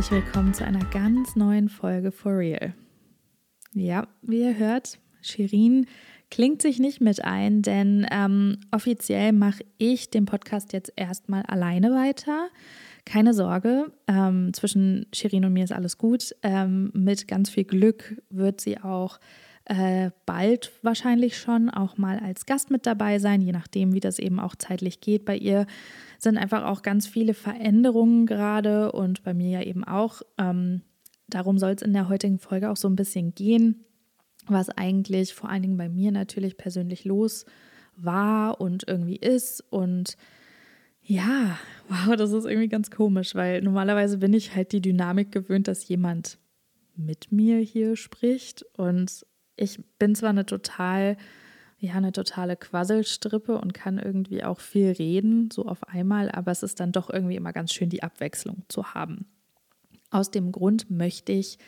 herzlich willkommen zu einer ganz neuen Folge For Real. Ja, wie ihr hört, Shirin klingt sich nicht mit ein, denn ähm, offiziell mache ich den Podcast jetzt erstmal alleine weiter. Keine Sorge, ähm, zwischen Shirin und mir ist alles gut. Ähm, mit ganz viel Glück wird sie auch äh, bald wahrscheinlich schon auch mal als Gast mit dabei sein, je nachdem, wie das eben auch zeitlich geht. Bei ihr sind einfach auch ganz viele Veränderungen gerade und bei mir ja eben auch. Ähm, darum soll es in der heutigen Folge auch so ein bisschen gehen, was eigentlich vor allen Dingen bei mir natürlich persönlich los war und irgendwie ist und ja, wow, das ist irgendwie ganz komisch, weil normalerweise bin ich halt die Dynamik gewöhnt, dass jemand mit mir hier spricht und ich bin zwar eine total, ja, eine totale Quasselstrippe und kann irgendwie auch viel reden, so auf einmal, aber es ist dann doch irgendwie immer ganz schön, die Abwechslung zu haben. Aus dem Grund möchte ich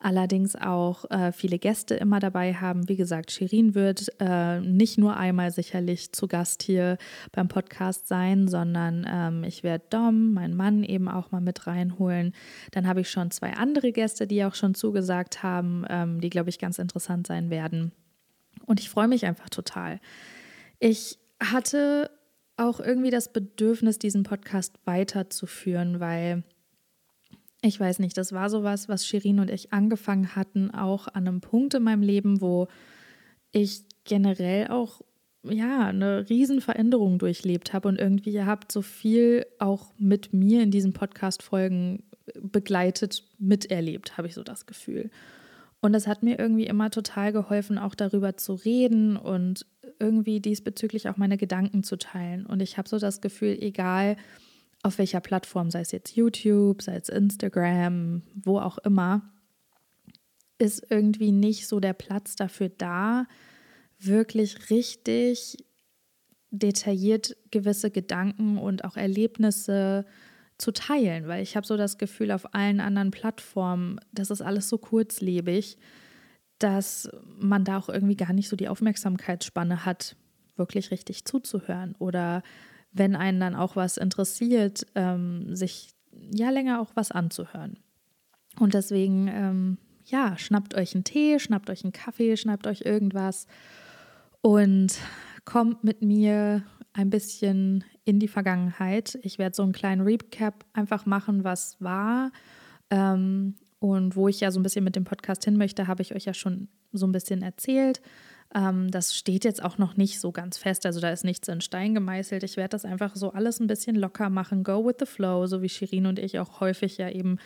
allerdings auch äh, viele Gäste immer dabei haben. Wie gesagt, Shirin wird äh, nicht nur einmal sicherlich zu Gast hier beim Podcast sein, sondern ähm, ich werde Dom, meinen Mann, eben auch mal mit reinholen. Dann habe ich schon zwei andere Gäste, die auch schon zugesagt haben, ähm, die, glaube ich, ganz interessant sein werden. Und ich freue mich einfach total. Ich hatte auch irgendwie das Bedürfnis, diesen Podcast weiterzuführen, weil ich weiß nicht, das war sowas, was Shirin und ich angefangen hatten, auch an einem Punkt in meinem Leben, wo ich generell auch ja, eine Riesenveränderung durchlebt habe und irgendwie ihr habt so viel auch mit mir in diesen Podcast-Folgen begleitet, miterlebt, habe ich so das Gefühl. Und das hat mir irgendwie immer total geholfen, auch darüber zu reden und irgendwie diesbezüglich auch meine Gedanken zu teilen. Und ich habe so das Gefühl, egal, auf welcher Plattform, sei es jetzt YouTube, sei es Instagram, wo auch immer, ist irgendwie nicht so der Platz dafür da, wirklich richtig detailliert gewisse Gedanken und auch Erlebnisse zu teilen, weil ich habe so das Gefühl, auf allen anderen Plattformen, das ist alles so kurzlebig, dass man da auch irgendwie gar nicht so die Aufmerksamkeitsspanne hat, wirklich richtig zuzuhören oder wenn einen dann auch was interessiert, ähm, sich ja länger auch was anzuhören. Und deswegen, ähm, ja, schnappt euch einen Tee, schnappt euch einen Kaffee, schnappt euch irgendwas und kommt mit mir ein bisschen in die Vergangenheit. Ich werde so einen kleinen Recap einfach machen, was war. Ähm, und wo ich ja so ein bisschen mit dem Podcast hin möchte, habe ich euch ja schon so ein bisschen erzählt. Ähm, das steht jetzt auch noch nicht so ganz fest, also da ist nichts in Stein gemeißelt. Ich werde das einfach so alles ein bisschen locker machen, go with the flow, so wie Shirin und ich auch häufig ja eben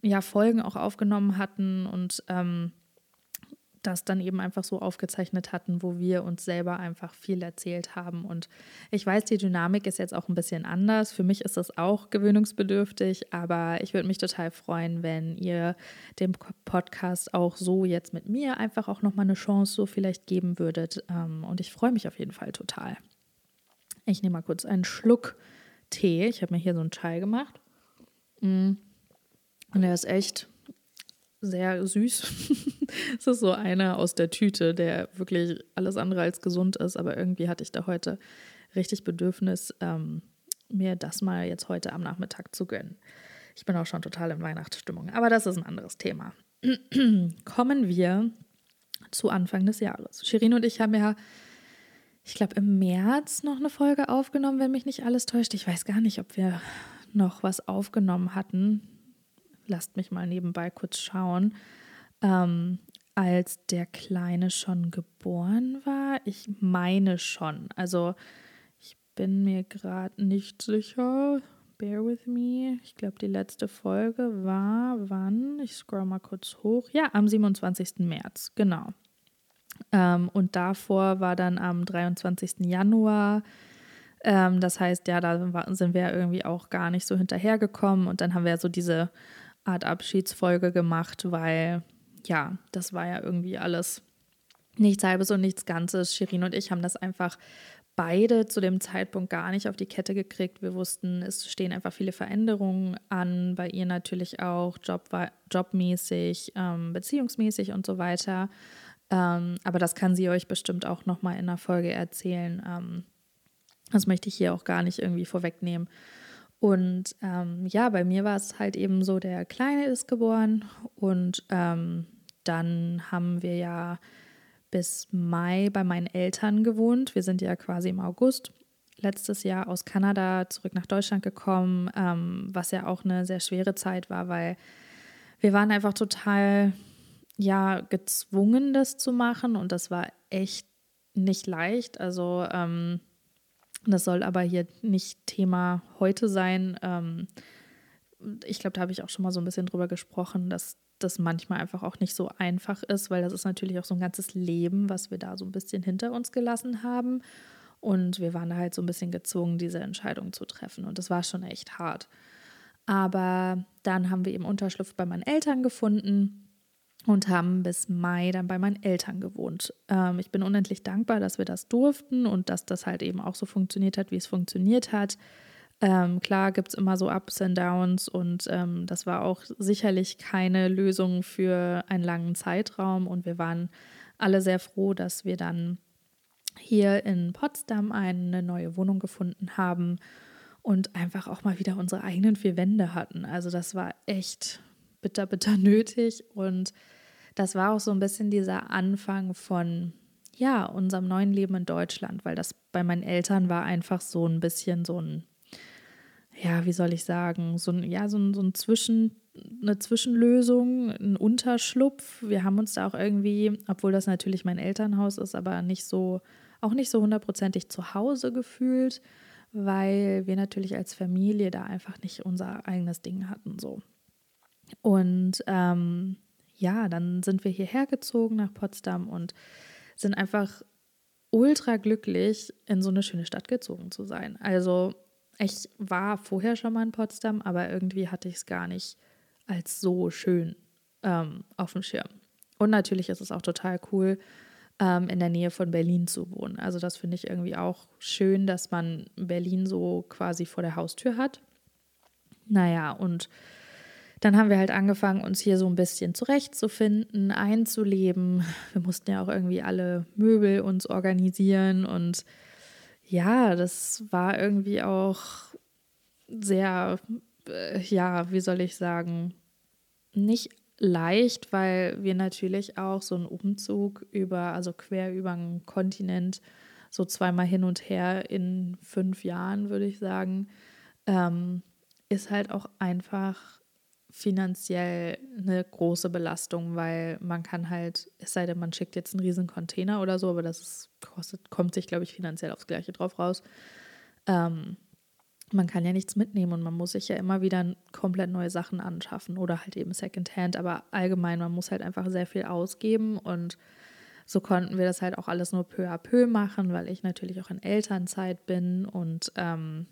ja Folgen auch aufgenommen hatten und ähm, das dann eben einfach so aufgezeichnet hatten, wo wir uns selber einfach viel erzählt haben. Und ich weiß, die Dynamik ist jetzt auch ein bisschen anders. Für mich ist das auch gewöhnungsbedürftig, aber ich würde mich total freuen, wenn ihr dem Podcast auch so jetzt mit mir einfach auch nochmal eine Chance so vielleicht geben würdet. Ähm, und ich freue mich auf jeden Fall total. Ich nehme mal kurz einen Schluck Tee. Ich habe mir hier so einen Chai gemacht. Mm. Und der ist echt sehr süß. es ist so einer aus der Tüte, der wirklich alles andere als gesund ist, aber irgendwie hatte ich da heute richtig Bedürfnis, ähm, mir das mal jetzt heute am Nachmittag zu gönnen. Ich bin auch schon total in Weihnachtsstimmung, aber das ist ein anderes Thema. Kommen wir zu Anfang des Jahres. Shirin und ich haben ja, ich glaube, im März noch eine Folge aufgenommen, wenn mich nicht alles täuscht. Ich weiß gar nicht, ob wir noch was aufgenommen hatten lasst mich mal nebenbei kurz schauen, ähm, als der Kleine schon geboren war. Ich meine schon. Also ich bin mir gerade nicht sicher. Bear with me. Ich glaube, die letzte Folge war wann? Ich scroll mal kurz hoch. Ja, am 27. März, genau. Ähm, und davor war dann am 23. Januar. Ähm, das heißt, ja, da sind wir irgendwie auch gar nicht so hinterhergekommen. Und dann haben wir so diese Art Abschiedsfolge gemacht, weil ja, das war ja irgendwie alles nichts halbes und nichts Ganzes. Shirin und ich haben das einfach beide zu dem Zeitpunkt gar nicht auf die Kette gekriegt. Wir wussten, es stehen einfach viele Veränderungen an, bei ihr natürlich auch Job, jobmäßig, ähm, beziehungsmäßig und so weiter. Ähm, aber das kann sie euch bestimmt auch nochmal in der Folge erzählen. Ähm, das möchte ich hier auch gar nicht irgendwie vorwegnehmen. Und ähm, ja, bei mir war es halt eben so, der Kleine ist geboren und ähm, dann haben wir ja bis Mai bei meinen Eltern gewohnt. Wir sind ja quasi im August letztes Jahr aus Kanada zurück nach Deutschland gekommen, ähm, was ja auch eine sehr schwere Zeit war, weil wir waren einfach total ja gezwungen, das zu machen und das war echt nicht leicht. Also ähm, das soll aber hier nicht Thema heute sein. Ähm, ich glaube, da habe ich auch schon mal so ein bisschen drüber gesprochen, dass das manchmal einfach auch nicht so einfach ist, weil das ist natürlich auch so ein ganzes Leben, was wir da so ein bisschen hinter uns gelassen haben. Und wir waren da halt so ein bisschen gezwungen, diese Entscheidung zu treffen. Und das war schon echt hart. Aber dann haben wir eben Unterschlupf bei meinen Eltern gefunden und haben bis Mai dann bei meinen Eltern gewohnt. Ähm, ich bin unendlich dankbar, dass wir das durften und dass das halt eben auch so funktioniert hat, wie es funktioniert hat. Ähm, klar gibt es immer so Ups und Downs und ähm, das war auch sicherlich keine Lösung für einen langen Zeitraum und wir waren alle sehr froh, dass wir dann hier in Potsdam eine neue Wohnung gefunden haben und einfach auch mal wieder unsere eigenen vier Wände hatten. Also das war echt bitter, bitter nötig und das war auch so ein bisschen dieser Anfang von ja, unserem neuen Leben in Deutschland, weil das bei meinen Eltern war einfach so ein bisschen so ein ja, wie soll ich sagen, so ein, ja, so ein, so ein Zwischen, eine Zwischenlösung, ein Unterschlupf. Wir haben uns da auch irgendwie, obwohl das natürlich mein Elternhaus ist, aber nicht so, auch nicht so hundertprozentig zu Hause gefühlt, weil wir natürlich als Familie da einfach nicht unser eigenes Ding hatten. So. Und ähm, ja, dann sind wir hierher gezogen nach Potsdam und sind einfach ultra glücklich, in so eine schöne Stadt gezogen zu sein. Also ich war vorher schon mal in Potsdam, aber irgendwie hatte ich es gar nicht als so schön ähm, auf dem Schirm. Und natürlich ist es auch total cool, ähm, in der Nähe von Berlin zu wohnen. Also das finde ich irgendwie auch schön, dass man Berlin so quasi vor der Haustür hat. Naja, und dann haben wir halt angefangen, uns hier so ein bisschen zurechtzufinden, einzuleben. Wir mussten ja auch irgendwie alle Möbel uns organisieren und ja, das war irgendwie auch sehr, äh, ja, wie soll ich sagen, nicht leicht, weil wir natürlich auch so einen Umzug über, also quer über einen Kontinent, so zweimal hin und her in fünf Jahren, würde ich sagen, ähm, ist halt auch einfach finanziell eine große Belastung, weil man kann halt, es sei denn, man schickt jetzt einen riesen Container oder so, aber das ist, kostet, kommt sich, glaube ich, finanziell aufs Gleiche drauf raus. Ähm, man kann ja nichts mitnehmen und man muss sich ja immer wieder komplett neue Sachen anschaffen oder halt eben Secondhand, aber allgemein, man muss halt einfach sehr viel ausgeben und so konnten wir das halt auch alles nur peu à peu machen, weil ich natürlich auch in Elternzeit bin und ähm,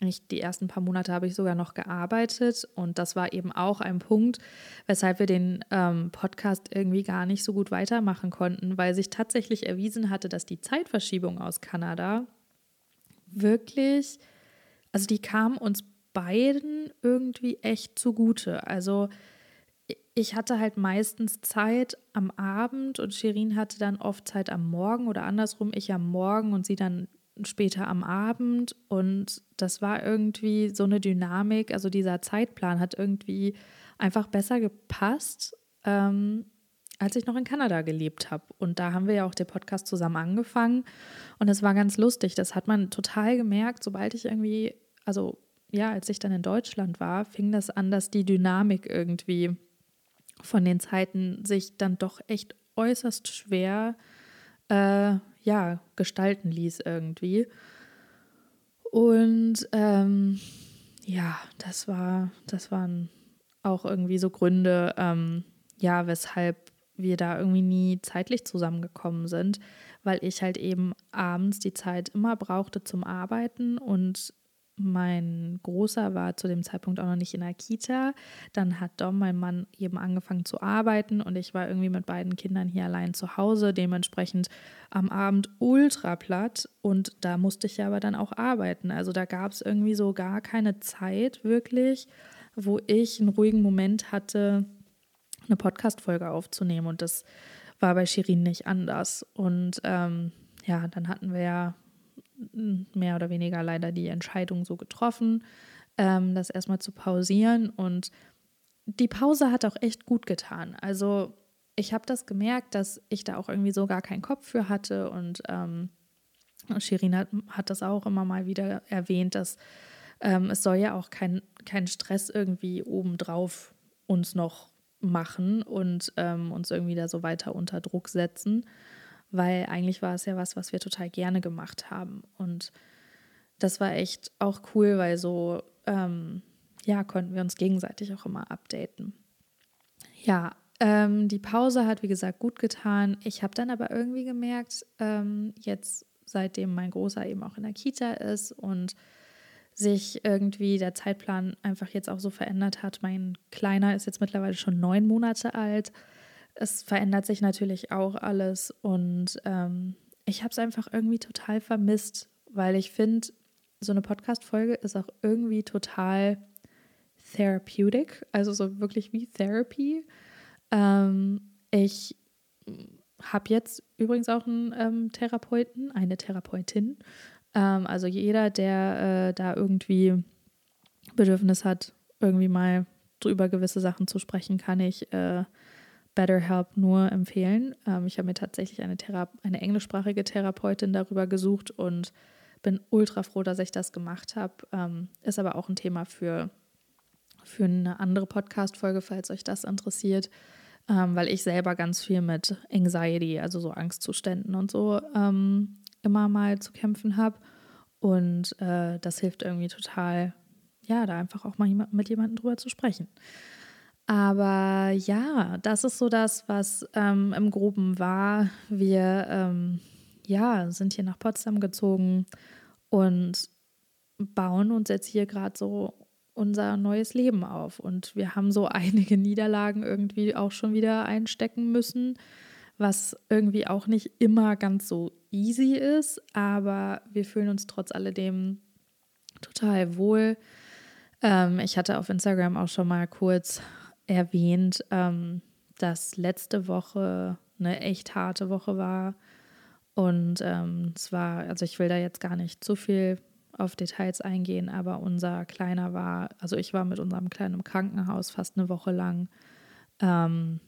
ich, die ersten paar Monate habe ich sogar noch gearbeitet und das war eben auch ein Punkt, weshalb wir den ähm, Podcast irgendwie gar nicht so gut weitermachen konnten, weil sich tatsächlich erwiesen hatte, dass die Zeitverschiebung aus Kanada wirklich, also die kam uns beiden irgendwie echt zugute. Also ich hatte halt meistens Zeit am Abend und Shirin hatte dann oft Zeit am Morgen oder andersrum, ich am Morgen und sie dann später am Abend und das war irgendwie so eine Dynamik, also dieser Zeitplan hat irgendwie einfach besser gepasst, ähm, als ich noch in Kanada gelebt habe. Und da haben wir ja auch den Podcast zusammen angefangen und es war ganz lustig. Das hat man total gemerkt, sobald ich irgendwie, also ja, als ich dann in Deutschland war, fing das an, dass die Dynamik irgendwie von den Zeiten sich dann doch echt äußerst schwer äh, ja, gestalten ließ irgendwie. Und ähm, ja, das war, das waren auch irgendwie so Gründe, ähm, ja, weshalb wir da irgendwie nie zeitlich zusammengekommen sind, weil ich halt eben abends die Zeit immer brauchte zum Arbeiten und mein Großer war zu dem Zeitpunkt auch noch nicht in der Kita. Dann hat Dom, mein Mann, eben angefangen zu arbeiten und ich war irgendwie mit beiden Kindern hier allein zu Hause, dementsprechend am Abend ultra platt und da musste ich ja aber dann auch arbeiten. Also da gab es irgendwie so gar keine Zeit wirklich, wo ich einen ruhigen Moment hatte, eine Podcast-Folge aufzunehmen und das war bei Shirin nicht anders. Und ähm, ja, dann hatten wir ja mehr oder weniger leider die Entscheidung so getroffen, ähm, das erstmal zu pausieren. Und die Pause hat auch echt gut getan. Also ich habe das gemerkt, dass ich da auch irgendwie so gar keinen Kopf für hatte. Und ähm, Shirin hat, hat das auch immer mal wieder erwähnt, dass ähm, es soll ja auch kein, kein Stress irgendwie obendrauf uns noch machen und ähm, uns irgendwie da so weiter unter Druck setzen, weil eigentlich war es ja was, was wir total gerne gemacht haben. Und das war echt auch cool, weil so, ähm, ja, konnten wir uns gegenseitig auch immer updaten. Ja, ähm, die Pause hat, wie gesagt, gut getan. Ich habe dann aber irgendwie gemerkt, ähm, jetzt seitdem mein Großer eben auch in der Kita ist und sich irgendwie der Zeitplan einfach jetzt auch so verändert hat. Mein Kleiner ist jetzt mittlerweile schon neun Monate alt. Es verändert sich natürlich auch alles und ähm, ich habe es einfach irgendwie total vermisst, weil ich finde, so eine Podcast-Folge ist auch irgendwie total therapeutic, also so wirklich wie Therapy. Ähm, ich habe jetzt übrigens auch einen ähm, Therapeuten, eine Therapeutin, ähm, also jeder, der äh, da irgendwie Bedürfnis hat, irgendwie mal drüber gewisse Sachen zu sprechen, kann ich äh, BetterHelp nur empfehlen. Ähm, ich habe mir tatsächlich eine, Thera eine englischsprachige Therapeutin darüber gesucht und bin ultra froh, dass ich das gemacht habe. Ähm, ist aber auch ein Thema für, für eine andere Podcast-Folge, falls euch das interessiert, ähm, weil ich selber ganz viel mit Anxiety, also so Angstzuständen und so ähm, immer mal zu kämpfen habe. Und äh, das hilft irgendwie total, ja, da einfach auch mal mit jemandem drüber zu sprechen. Aber ja, das ist so das, was ähm, im Groben war. Wir ähm, ja, sind hier nach Potsdam gezogen und bauen uns jetzt hier gerade so unser neues Leben auf. Und wir haben so einige Niederlagen irgendwie auch schon wieder einstecken müssen was irgendwie auch nicht immer ganz so easy ist, aber wir fühlen uns trotz alledem total wohl. Ähm, ich hatte auf Instagram auch schon mal kurz erwähnt, ähm, dass letzte Woche eine echt harte Woche war. Und ähm, es also ich will da jetzt gar nicht zu viel auf Details eingehen, aber unser Kleiner war, also ich war mit unserem Kleinen im Krankenhaus fast eine Woche lang. Ähm,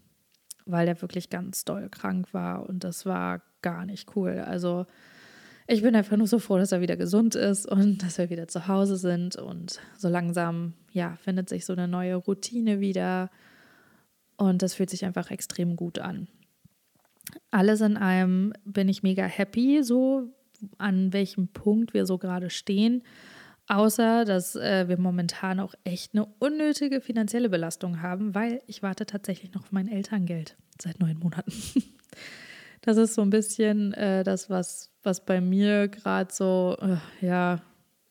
weil der wirklich ganz doll krank war und das war gar nicht cool. Also ich bin einfach nur so froh, dass er wieder gesund ist und dass wir wieder zu Hause sind und so langsam, ja, findet sich so eine neue Routine wieder und das fühlt sich einfach extrem gut an. Alles in allem bin ich mega happy, so an welchem Punkt wir so gerade stehen. Außer, dass äh, wir momentan auch echt eine unnötige finanzielle Belastung haben, weil ich warte tatsächlich noch auf mein Elterngeld seit neun Monaten. das ist so ein bisschen äh, das, was, was bei mir gerade so, äh, ja,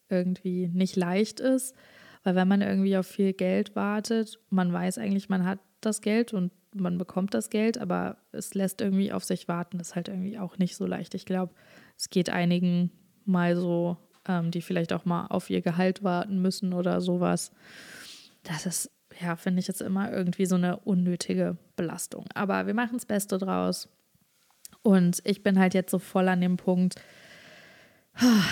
irgendwie nicht leicht ist. Weil wenn man irgendwie auf viel Geld wartet, man weiß eigentlich, man hat das Geld und man bekommt das Geld, aber es lässt irgendwie auf sich warten. Das ist halt irgendwie auch nicht so leicht. Ich glaube, es geht einigen mal so ähm, die vielleicht auch mal auf ihr Gehalt warten müssen oder sowas. Das ist, ja, finde ich jetzt immer irgendwie so eine unnötige Belastung. Aber wir machen das Beste draus. Und ich bin halt jetzt so voll an dem Punkt,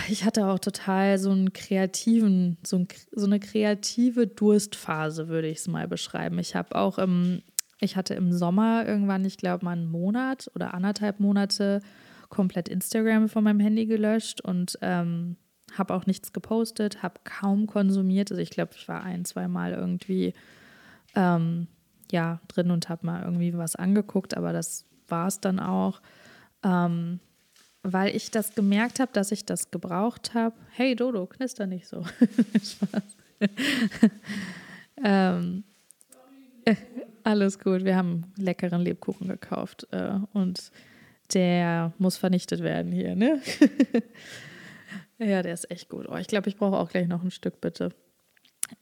ich hatte auch total so einen kreativen, so, ein, so eine kreative Durstphase, würde ich es mal beschreiben. Ich habe auch im, ich hatte im Sommer irgendwann, ich glaube mal einen Monat oder anderthalb Monate komplett Instagram von meinem Handy gelöscht und ähm, habe auch nichts gepostet, habe kaum konsumiert. Also ich glaube, ich war ein, zwei Mal irgendwie ähm, ja, drin und habe mal irgendwie was angeguckt, aber das war es dann auch. Ähm, weil ich das gemerkt habe, dass ich das gebraucht habe. Hey Dodo, knister nicht so. ähm, äh, alles gut, wir haben leckeren Lebkuchen gekauft äh, und der muss vernichtet werden hier, ne? Ja, der ist echt gut. Oh, ich glaube, ich brauche auch gleich noch ein Stück, bitte.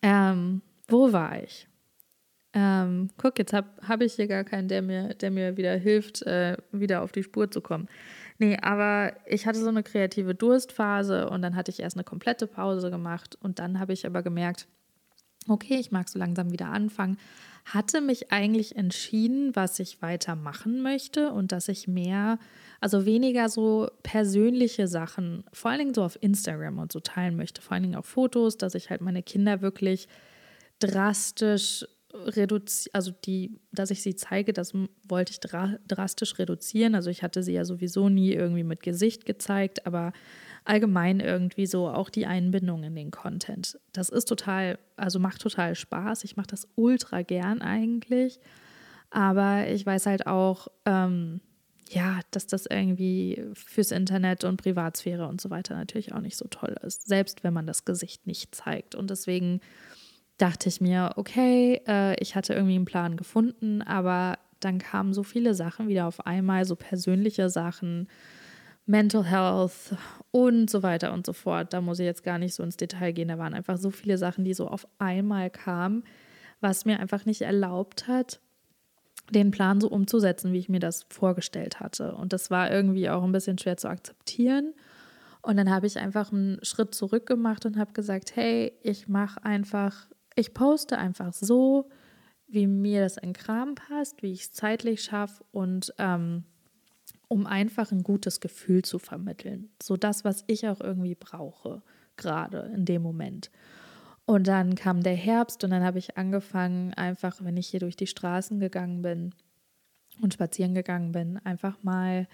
Ähm, wo war ich? Ähm, guck, jetzt habe hab ich hier gar keinen, der mir, der mir wieder hilft, äh, wieder auf die Spur zu kommen. Nee, aber ich hatte so eine kreative Durstphase und dann hatte ich erst eine komplette Pause gemacht und dann habe ich aber gemerkt, okay, ich mag so langsam wieder anfangen, hatte mich eigentlich entschieden, was ich weitermachen möchte und dass ich mehr, also weniger so persönliche Sachen, vor allen Dingen so auf Instagram und so teilen möchte, vor allen Dingen auch Fotos, dass ich halt meine Kinder wirklich drastisch reduzieren, also die, dass ich sie zeige, das wollte ich dra drastisch reduzieren. Also ich hatte sie ja sowieso nie irgendwie mit Gesicht gezeigt, aber allgemein irgendwie so auch die Einbindung in den Content. Das ist total, also macht total Spaß. Ich mache das ultra gern eigentlich. Aber ich weiß halt auch, ähm, ja, dass das irgendwie fürs Internet und Privatsphäre und so weiter natürlich auch nicht so toll ist, selbst wenn man das Gesicht nicht zeigt. Und deswegen dachte ich mir, okay, äh, ich hatte irgendwie einen Plan gefunden, aber dann kamen so viele Sachen wieder auf einmal, so persönliche Sachen, Mental Health und so weiter und so fort. Da muss ich jetzt gar nicht so ins Detail gehen. Da waren einfach so viele Sachen, die so auf einmal kamen, was mir einfach nicht erlaubt hat, den Plan so umzusetzen, wie ich mir das vorgestellt hatte. Und das war irgendwie auch ein bisschen schwer zu akzeptieren. Und dann habe ich einfach einen Schritt zurück gemacht und habe gesagt, hey, ich mache einfach, ich poste einfach so, wie mir das in Kram passt, wie ich es zeitlich schaffe und ähm, um einfach ein gutes Gefühl zu vermitteln. So das, was ich auch irgendwie brauche, gerade in dem Moment. Und dann kam der Herbst und dann habe ich angefangen, einfach, wenn ich hier durch die Straßen gegangen bin und spazieren gegangen bin, einfach mal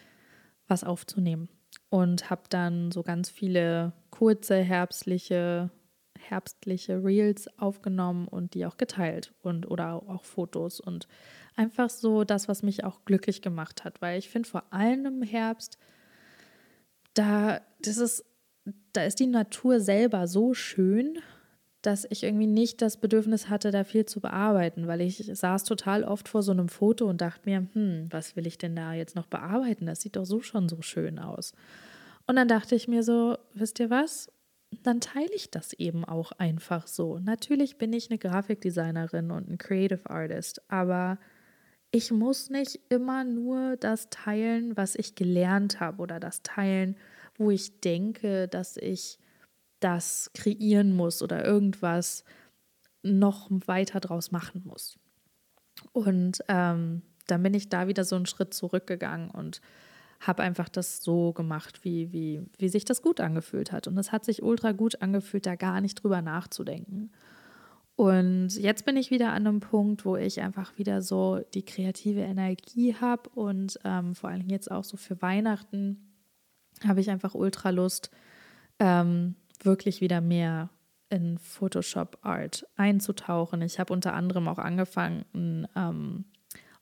was aufzunehmen. Und habe dann so ganz viele kurze herbstliche herbstliche Reels aufgenommen und die auch geteilt und oder auch Fotos und einfach so das, was mich auch glücklich gemacht hat, weil ich finde vor allem im Herbst, da das ist, da ist die Natur selber so schön, dass ich irgendwie nicht das Bedürfnis hatte, da viel zu bearbeiten, weil ich saß total oft vor so einem Foto und dachte mir, hm, was will ich denn da jetzt noch bearbeiten? Das sieht doch so schon so schön aus. Und dann dachte ich mir so, wisst ihr was? Dann teile ich das eben auch einfach so. Natürlich bin ich eine Grafikdesignerin und ein Creative Artist, aber ich muss nicht immer nur das teilen, was ich gelernt habe oder das teilen, wo ich denke, dass ich das kreieren muss oder irgendwas noch weiter draus machen muss. Und ähm, dann bin ich da wieder so einen Schritt zurückgegangen und habe einfach das so gemacht, wie, wie, wie sich das gut angefühlt hat. Und es hat sich ultra gut angefühlt, da gar nicht drüber nachzudenken. Und jetzt bin ich wieder an einem Punkt, wo ich einfach wieder so die kreative Energie habe und ähm, vor allem jetzt auch so für Weihnachten habe ich einfach ultra Lust, ähm, wirklich wieder mehr in Photoshop Art einzutauchen. Ich habe unter anderem auch angefangen, ähm,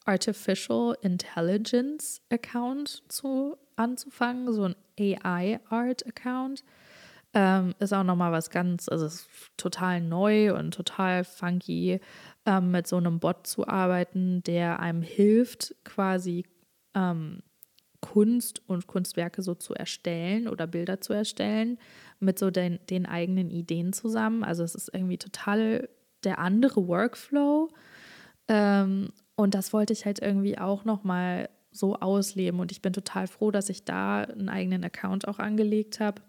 Artificial Intelligence Account zu anzufangen, so ein AI Art Account. Ähm, ist auch nochmal was ganz, also ist total neu und total funky, ähm, mit so einem Bot zu arbeiten, der einem hilft, quasi ähm, Kunst und Kunstwerke so zu erstellen oder Bilder zu erstellen, mit so den, den eigenen Ideen zusammen. Also es ist irgendwie total der andere Workflow. Ähm, und das wollte ich halt irgendwie auch nochmal so ausleben. Und ich bin total froh, dass ich da einen eigenen Account auch angelegt habe,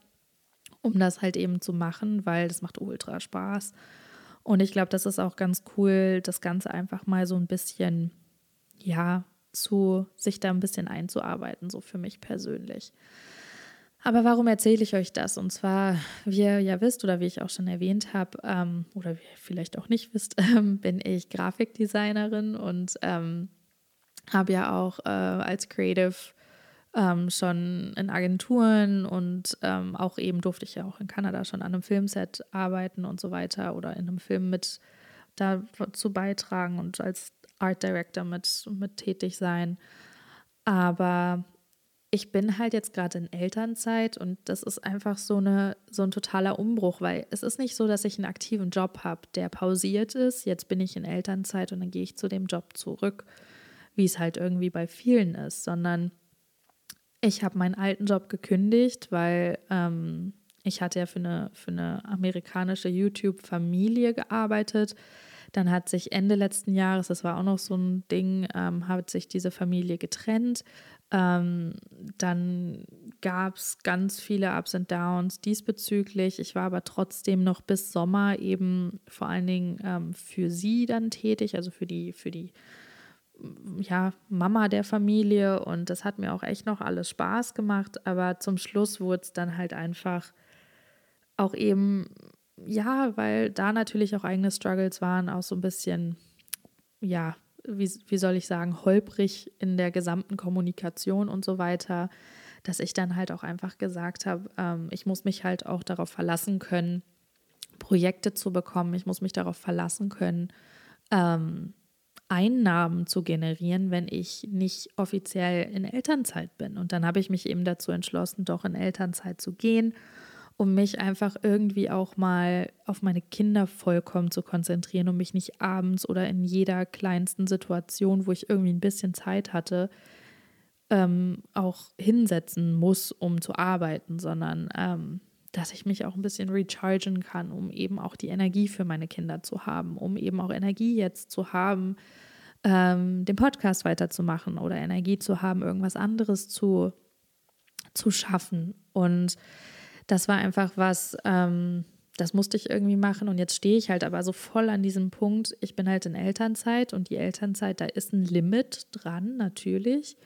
um das halt eben zu machen, weil das macht ultra Spaß. Und ich glaube, das ist auch ganz cool, das Ganze einfach mal so ein bisschen, ja, zu sich da ein bisschen einzuarbeiten, so für mich persönlich. Aber warum erzähle ich euch das? Und zwar, wie ihr ja wisst oder wie ich auch schon erwähnt habe, ähm, oder wie ihr vielleicht auch nicht wisst, ähm, bin ich Grafikdesignerin und ähm, habe ja auch äh, als Creative ähm, schon in Agenturen und ähm, auch eben durfte ich ja auch in Kanada schon an einem Filmset arbeiten und so weiter oder in einem Film mit dazu beitragen und als Art Director mit, mit tätig sein. Aber ich bin halt jetzt gerade in Elternzeit und das ist einfach so, eine, so ein totaler Umbruch, weil es ist nicht so, dass ich einen aktiven Job habe, der pausiert ist. Jetzt bin ich in Elternzeit und dann gehe ich zu dem Job zurück, wie es halt irgendwie bei vielen ist, sondern ich habe meinen alten Job gekündigt, weil ähm, ich hatte ja für eine, für eine amerikanische YouTube-Familie gearbeitet. Dann hat sich Ende letzten Jahres, das war auch noch so ein Ding, ähm, hat sich diese Familie getrennt ähm, dann gab es ganz viele Ups und Downs diesbezüglich. Ich war aber trotzdem noch bis Sommer eben vor allen Dingen ähm, für sie dann tätig, also für die, für die ja, Mama der Familie und das hat mir auch echt noch alles Spaß gemacht, aber zum Schluss wurde es dann halt einfach auch eben, ja, weil da natürlich auch eigene Struggles waren, auch so ein bisschen, ja, wie, wie soll ich sagen, holprig in der gesamten Kommunikation und so weiter, dass ich dann halt auch einfach gesagt habe, ähm, ich muss mich halt auch darauf verlassen können, Projekte zu bekommen. Ich muss mich darauf verlassen können, ähm, Einnahmen zu generieren, wenn ich nicht offiziell in Elternzeit bin. Und dann habe ich mich eben dazu entschlossen, doch in Elternzeit zu gehen um mich einfach irgendwie auch mal auf meine Kinder vollkommen zu konzentrieren, um mich nicht abends oder in jeder kleinsten Situation, wo ich irgendwie ein bisschen Zeit hatte, ähm, auch hinsetzen muss, um zu arbeiten, sondern ähm, dass ich mich auch ein bisschen rechargen kann, um eben auch die Energie für meine Kinder zu haben, um eben auch Energie jetzt zu haben, ähm, den Podcast weiterzumachen oder Energie zu haben, irgendwas anderes zu, zu schaffen. Und das war einfach was, ähm, das musste ich irgendwie machen und jetzt stehe ich halt aber so voll an diesem Punkt. Ich bin halt in Elternzeit und die Elternzeit, da ist ein Limit dran, natürlich.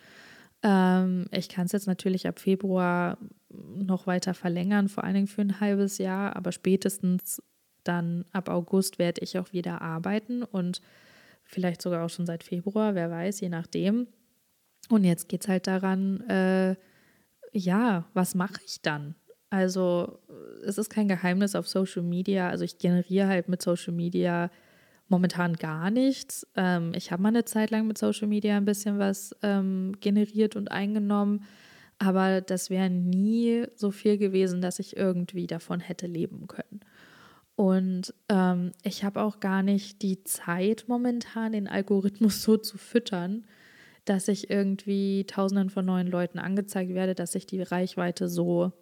Ähm, ich kann es jetzt natürlich ab Februar noch weiter verlängern, vor allen Dingen für ein halbes Jahr, aber spätestens dann ab August werde ich auch wieder arbeiten und vielleicht sogar auch schon seit Februar, wer weiß, je nachdem. Und jetzt geht es halt daran, äh, ja, was mache ich dann? Also es ist kein Geheimnis auf Social Media. Also ich generiere halt mit Social Media momentan gar nichts. Ähm, ich habe mal eine Zeit lang mit Social Media ein bisschen was ähm, generiert und eingenommen, aber das wäre nie so viel gewesen, dass ich irgendwie davon hätte leben können. Und ähm, ich habe auch gar nicht die Zeit momentan, den Algorithmus so zu füttern, dass ich irgendwie tausenden von neuen Leuten angezeigt werde, dass ich die Reichweite so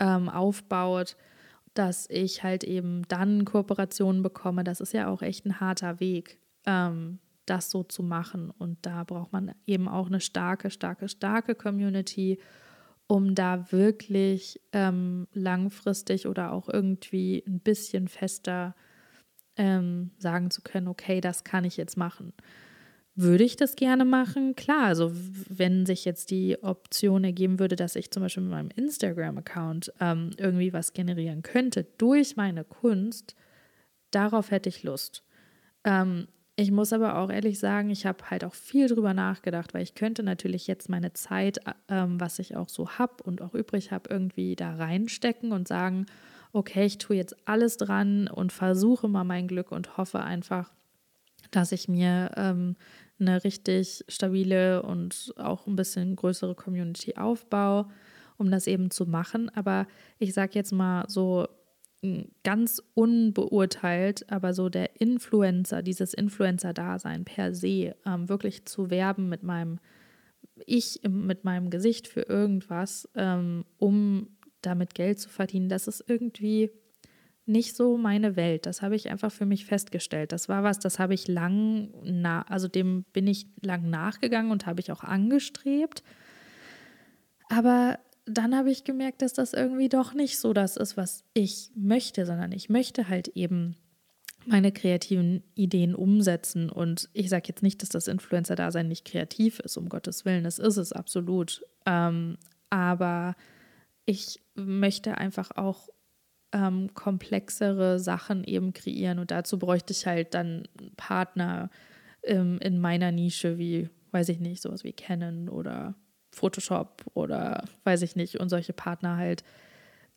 ähm, aufbaut, dass ich halt eben dann Kooperationen bekomme. Das ist ja auch echt ein harter Weg, ähm, das so zu machen. Und da braucht man eben auch eine starke, starke, starke Community, um da wirklich ähm, langfristig oder auch irgendwie ein bisschen fester ähm, sagen zu können, okay, das kann ich jetzt machen. Würde ich das gerne machen? Klar, also wenn sich jetzt die Option ergeben würde, dass ich zum Beispiel mit meinem Instagram-Account ähm, irgendwie was generieren könnte durch meine Kunst, darauf hätte ich Lust. Ähm, ich muss aber auch ehrlich sagen, ich habe halt auch viel drüber nachgedacht, weil ich könnte natürlich jetzt meine Zeit, ähm, was ich auch so habe und auch übrig habe, irgendwie da reinstecken und sagen, okay, ich tue jetzt alles dran und versuche mal mein Glück und hoffe einfach, dass ich mir ähm, eine richtig stabile und auch ein bisschen größere Community aufbaue, um das eben zu machen. Aber ich sage jetzt mal so ganz unbeurteilt, aber so der Influencer, dieses Influencer-Dasein per se, ähm, wirklich zu werben mit meinem Ich, mit meinem Gesicht für irgendwas, ähm, um damit Geld zu verdienen, das ist irgendwie nicht so meine Welt. Das habe ich einfach für mich festgestellt. Das war was, das habe ich lang, na, also dem bin ich lang nachgegangen und habe ich auch angestrebt. Aber dann habe ich gemerkt, dass das irgendwie doch nicht so das ist, was ich möchte, sondern ich möchte halt eben meine kreativen Ideen umsetzen. Und ich sage jetzt nicht, dass das Influencer-Dasein nicht kreativ ist, um Gottes Willen. Es ist es absolut. Ähm, aber ich möchte einfach auch ähm, komplexere Sachen eben kreieren. Und dazu bräuchte ich halt dann Partner ähm, in meiner Nische, wie, weiß ich nicht, sowas wie Canon oder Photoshop oder weiß ich nicht, und solche Partner halt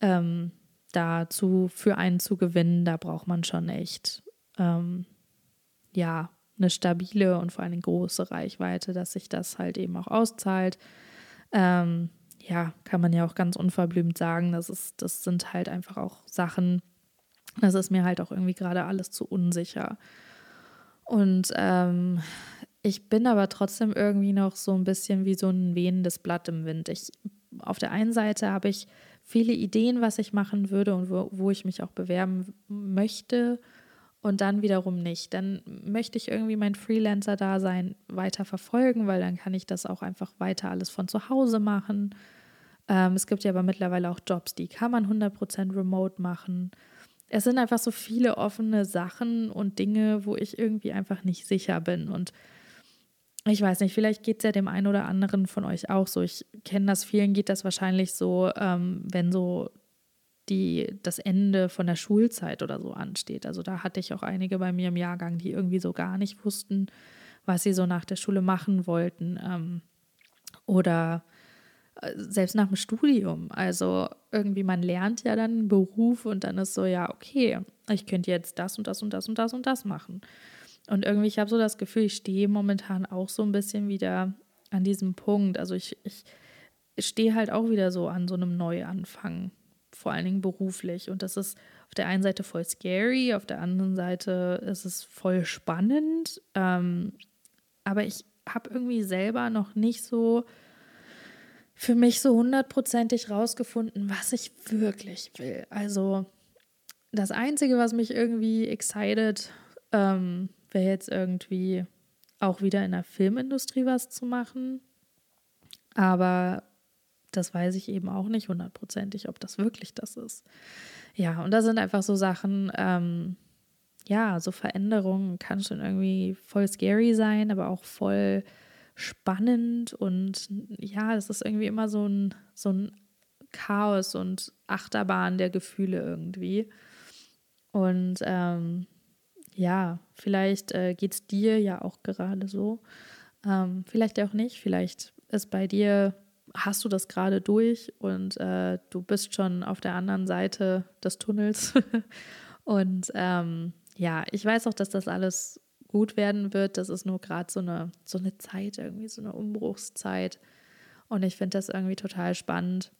ähm, dazu für einen zu gewinnen, da braucht man schon echt, ähm, ja, eine stabile und vor allem große Reichweite, dass sich das halt eben auch auszahlt. Ähm, ja, kann man ja auch ganz unverblümt sagen, das, ist, das sind halt einfach auch Sachen, das ist mir halt auch irgendwie gerade alles zu unsicher. Und ähm, ich bin aber trotzdem irgendwie noch so ein bisschen wie so ein wehendes Blatt im Wind. Ich, auf der einen Seite habe ich viele Ideen, was ich machen würde und wo, wo ich mich auch bewerben möchte und dann wiederum nicht. Dann möchte ich irgendwie mein Freelancer-Dasein weiter verfolgen, weil dann kann ich das auch einfach weiter alles von zu Hause machen. Ähm, es gibt ja aber mittlerweile auch Jobs, die kann man 100% remote machen. Es sind einfach so viele offene Sachen und Dinge, wo ich irgendwie einfach nicht sicher bin. Und ich weiß nicht, vielleicht geht es ja dem einen oder anderen von euch auch so. Ich kenne das, vielen geht das wahrscheinlich so, ähm, wenn so die, das Ende von der Schulzeit oder so ansteht. Also da hatte ich auch einige bei mir im Jahrgang, die irgendwie so gar nicht wussten, was sie so nach der Schule machen wollten. Ähm, oder äh, selbst nach dem Studium. Also irgendwie, man lernt ja dann einen Beruf und dann ist so, ja, okay, ich könnte jetzt das und das und das und das und das machen. Und irgendwie, ich habe so das Gefühl, ich stehe momentan auch so ein bisschen wieder an diesem Punkt. Also ich, ich stehe halt auch wieder so an so einem Neuanfang, vor allen Dingen beruflich. Und das ist auf der einen Seite voll scary, auf der anderen Seite ist es voll spannend. Ähm, aber ich habe irgendwie selber noch nicht so für mich so hundertprozentig rausgefunden, was ich wirklich will. Also das Einzige, was mich irgendwie excited, ähm, wäre jetzt irgendwie auch wieder in der Filmindustrie was zu machen. Aber das weiß ich eben auch nicht hundertprozentig, ob das wirklich das ist. Ja, und da sind einfach so Sachen, ähm, ja, so Veränderungen kann schon irgendwie voll scary sein, aber auch voll spannend und ja, es ist irgendwie immer so ein, so ein Chaos und Achterbahn der Gefühle irgendwie. Und ähm, ja, vielleicht äh, geht es dir ja auch gerade so. Ähm, vielleicht auch nicht. Vielleicht ist bei dir, hast du das gerade durch und äh, du bist schon auf der anderen Seite des Tunnels. und ähm, ja, ich weiß auch, dass das alles gut werden wird. Das ist nur gerade so eine, so eine Zeit, irgendwie so eine Umbruchszeit. Und ich finde das irgendwie total spannend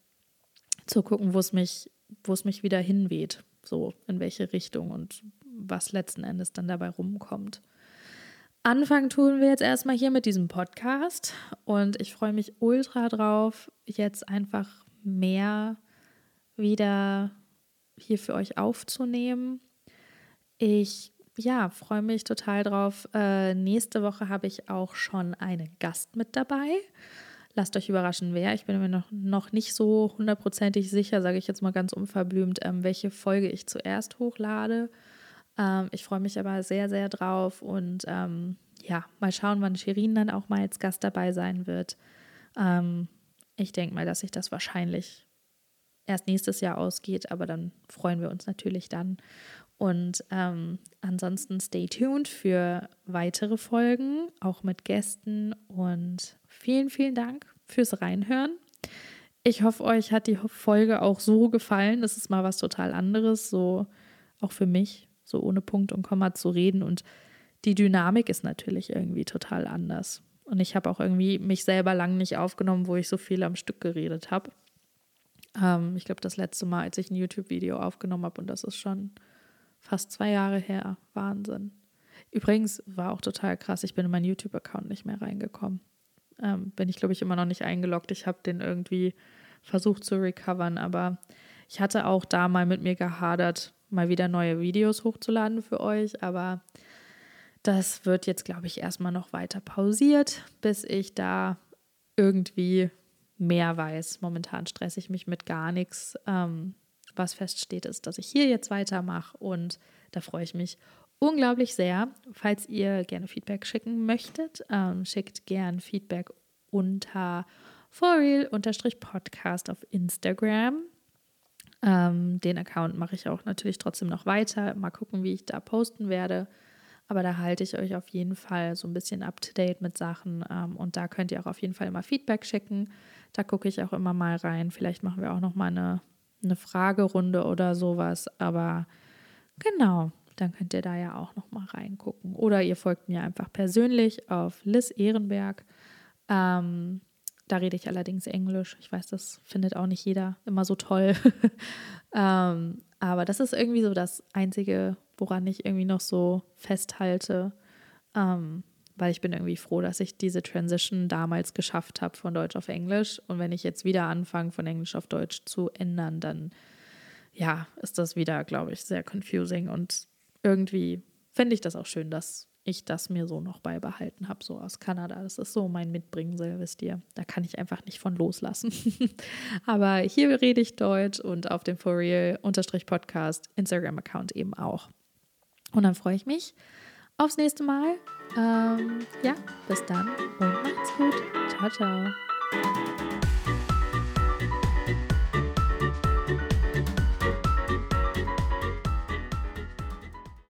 zu gucken, wo es mich, wo es mich wieder hinweht, so in welche Richtung und was letzten Endes dann dabei rumkommt. Anfangen tun wir jetzt erstmal hier mit diesem Podcast und ich freue mich ultra drauf, jetzt einfach mehr wieder hier für euch aufzunehmen. Ich ja, freue mich total drauf. Äh, nächste Woche habe ich auch schon einen Gast mit dabei. Lasst euch überraschen, wer. Ich bin mir noch, noch nicht so hundertprozentig sicher, sage ich jetzt mal ganz unverblümt, ähm, welche Folge ich zuerst hochlade. Ähm, ich freue mich aber sehr, sehr drauf und ähm, ja, mal schauen, wann Shirin dann auch mal als Gast dabei sein wird. Ähm, ich denke mal, dass sich das wahrscheinlich erst nächstes Jahr ausgeht, aber dann freuen wir uns natürlich dann. Und ähm, ansonsten stay tuned für weitere Folgen, auch mit Gästen. Und vielen, vielen Dank fürs Reinhören. Ich hoffe, euch hat die Folge auch so gefallen. Das ist mal was total anderes, so auch für mich, so ohne Punkt und Komma zu reden. Und die Dynamik ist natürlich irgendwie total anders. Und ich habe auch irgendwie mich selber lang nicht aufgenommen, wo ich so viel am Stück geredet habe. Ähm, ich glaube, das letzte Mal, als ich ein YouTube-Video aufgenommen habe, und das ist schon Fast zwei Jahre her. Wahnsinn. Übrigens war auch total krass, ich bin in meinen YouTube-Account nicht mehr reingekommen. Ähm, bin ich, glaube ich, immer noch nicht eingeloggt. Ich habe den irgendwie versucht zu recovern, aber ich hatte auch da mal mit mir gehadert, mal wieder neue Videos hochzuladen für euch, aber das wird jetzt, glaube ich, erstmal noch weiter pausiert, bis ich da irgendwie mehr weiß. Momentan stresse ich mich mit gar nichts. Ähm, was feststeht, ist, dass ich hier jetzt weitermache und da freue ich mich unglaublich sehr. Falls ihr gerne Feedback schicken möchtet, ähm, schickt gern Feedback unter forreal-podcast auf Instagram. Ähm, den Account mache ich auch natürlich trotzdem noch weiter. Mal gucken, wie ich da posten werde. Aber da halte ich euch auf jeden Fall so ein bisschen up to date mit Sachen. Ähm, und da könnt ihr auch auf jeden Fall immer Feedback schicken. Da gucke ich auch immer mal rein. Vielleicht machen wir auch noch mal eine eine Fragerunde oder sowas. Aber genau, dann könnt ihr da ja auch noch mal reingucken. Oder ihr folgt mir einfach persönlich auf Liz Ehrenberg. Ähm, da rede ich allerdings Englisch. Ich weiß, das findet auch nicht jeder immer so toll. ähm, aber das ist irgendwie so das Einzige, woran ich irgendwie noch so festhalte. Ähm, weil ich bin irgendwie froh, dass ich diese Transition damals geschafft habe von Deutsch auf Englisch. Und wenn ich jetzt wieder anfange, von Englisch auf Deutsch zu ändern, dann ja, ist das wieder, glaube ich, sehr confusing. Und irgendwie finde ich das auch schön, dass ich das mir so noch beibehalten habe, so aus Kanada. Das ist so mein Mitbringsel, wisst ihr. Da kann ich einfach nicht von loslassen. Aber hier rede ich Deutsch und auf dem For Real-Podcast Instagram-Account eben auch. Und dann freue ich mich aufs nächste Mal. Ähm, ja, bis dann und macht's gut. Ciao, ciao.